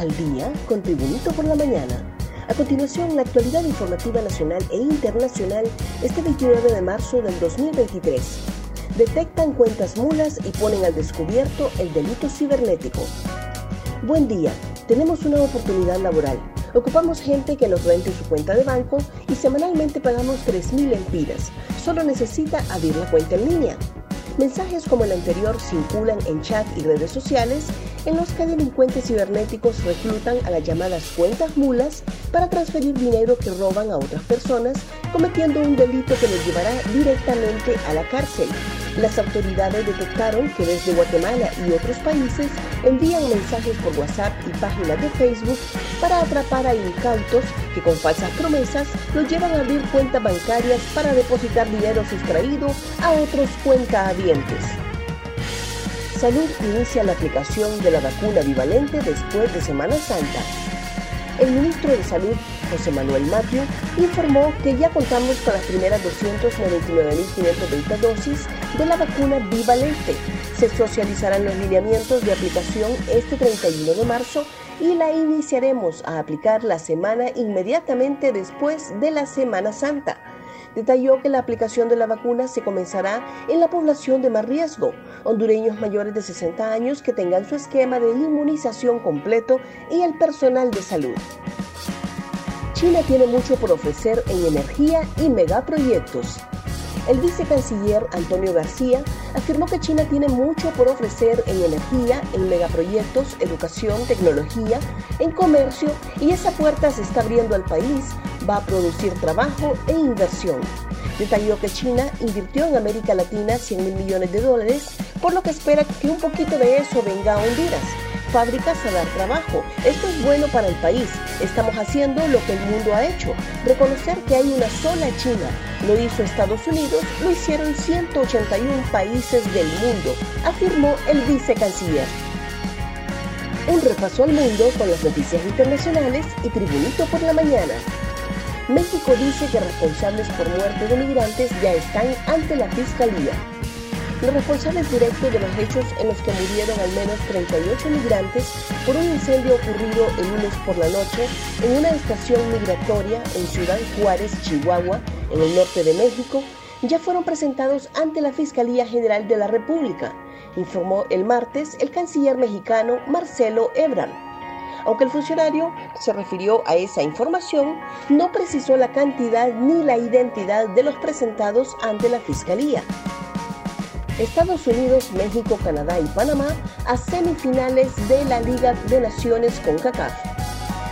al día con Tribunito por la mañana. A continuación, la actualidad informativa nacional e internacional este 29 de marzo del 2023. Detectan cuentas mulas y ponen al descubierto el delito cibernético. Buen día, tenemos una oportunidad laboral. Ocupamos gente que nos rente su cuenta de banco y semanalmente pagamos 3.000 empiras. Solo necesita abrir la cuenta en línea. Mensajes como el anterior circulan en chat y redes sociales en los que delincuentes cibernéticos reclutan a las llamadas cuentas mulas para transferir dinero que roban a otras personas, cometiendo un delito que les llevará directamente a la cárcel. Las autoridades detectaron que desde Guatemala y otros países envían mensajes por WhatsApp y páginas de Facebook para atrapar a incautos que con falsas promesas los llevan a abrir cuentas bancarias para depositar dinero sustraído a otros cuentahabientes. Salud inicia la aplicación de la vacuna bivalente después de Semana Santa. El ministro de Salud, José Manuel Matio, informó que ya contamos con las primeras 299.520 dosis de la vacuna bivalente. Se socializarán los lineamientos de aplicación este 31 de marzo y la iniciaremos a aplicar la semana inmediatamente después de la Semana Santa detalló que la aplicación de la vacuna se comenzará en la población de más riesgo, hondureños mayores de 60 años que tengan su esquema de inmunización completo y el personal de salud. China tiene mucho por ofrecer en energía y megaproyectos. El vicecanciller Antonio García afirmó que China tiene mucho por ofrecer en energía, en megaproyectos, educación, tecnología, en comercio y esa puerta se está abriendo al país va a producir trabajo e inversión. Detalló que China invirtió en América Latina 100 mil millones de dólares, por lo que espera que un poquito de eso venga a Honduras. Fábricas a dar trabajo. Esto es bueno para el país. Estamos haciendo lo que el mundo ha hecho. Reconocer que hay una sola China. Lo hizo Estados Unidos, lo hicieron 181 países del mundo, afirmó el vicecanciller. Un repaso al mundo con las noticias internacionales y Tribunito por la mañana. México dice que responsables por muerte de migrantes ya están ante la fiscalía. Los responsables directos de los hechos en los que murieron al menos 38 migrantes por un incendio ocurrido el lunes por la noche en una estación migratoria en Ciudad Juárez, Chihuahua, en el norte de México, ya fueron presentados ante la Fiscalía General de la República, informó el martes el canciller mexicano Marcelo Ebrard. Aunque el funcionario se refirió a esa información, no precisó la cantidad ni la identidad de los presentados ante la Fiscalía. Estados Unidos, México, Canadá y Panamá a semifinales de la Liga de Naciones con CACAF.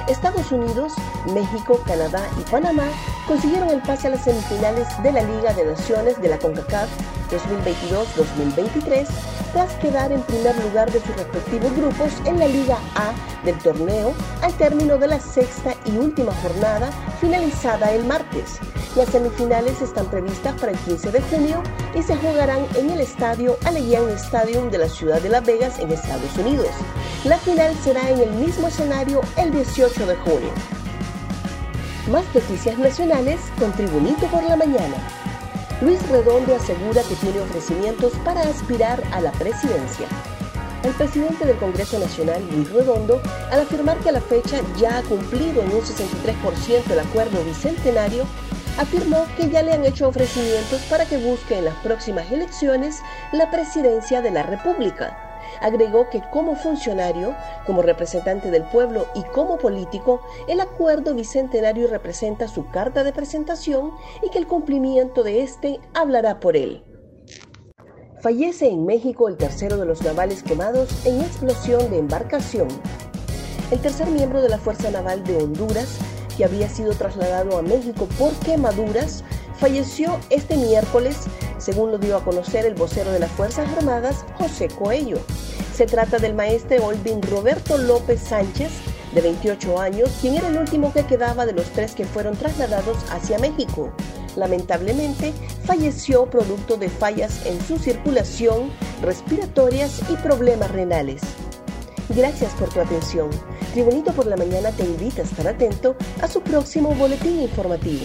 Estados Unidos, México, Canadá y Panamá consiguieron el pase a las semifinales de la Liga de Naciones de la CONCACAF 2022-2023 tras quedar en primer lugar de sus respectivos grupos en la Liga A del torneo al término de la sexta y última jornada finalizada el martes. Las semifinales están previstas para el 15 de junio y se jugarán en el estadio Allegiant Stadium de la ciudad de Las Vegas en Estados Unidos. La final será en el mismo escenario el 18 de junio. Más noticias nacionales con Tribunito por la mañana. Luis Redondo asegura que tiene ofrecimientos para aspirar a la presidencia. El presidente del Congreso Nacional, Luis Redondo, al afirmar que a la fecha ya ha cumplido en un 63% el acuerdo bicentenario, afirmó que ya le han hecho ofrecimientos para que busque en las próximas elecciones la presidencia de la República. Agregó que como funcionario, como representante del pueblo y como político, el acuerdo bicentenario representa su carta de presentación y que el cumplimiento de este hablará por él. Fallece en México el tercero de los navales quemados en explosión de embarcación. El tercer miembro de la Fuerza Naval de Honduras, que había sido trasladado a México por quemaduras, falleció este miércoles, según lo dio a conocer el vocero de las Fuerzas Armadas, José Coello. Se trata del maestre Olvin Roberto López Sánchez, de 28 años, quien era el último que quedaba de los tres que fueron trasladados hacia México. Lamentablemente, falleció producto de fallas en su circulación, respiratorias y problemas renales. Gracias por tu atención. Tribunito por la Mañana te invita a estar atento a su próximo boletín informativo.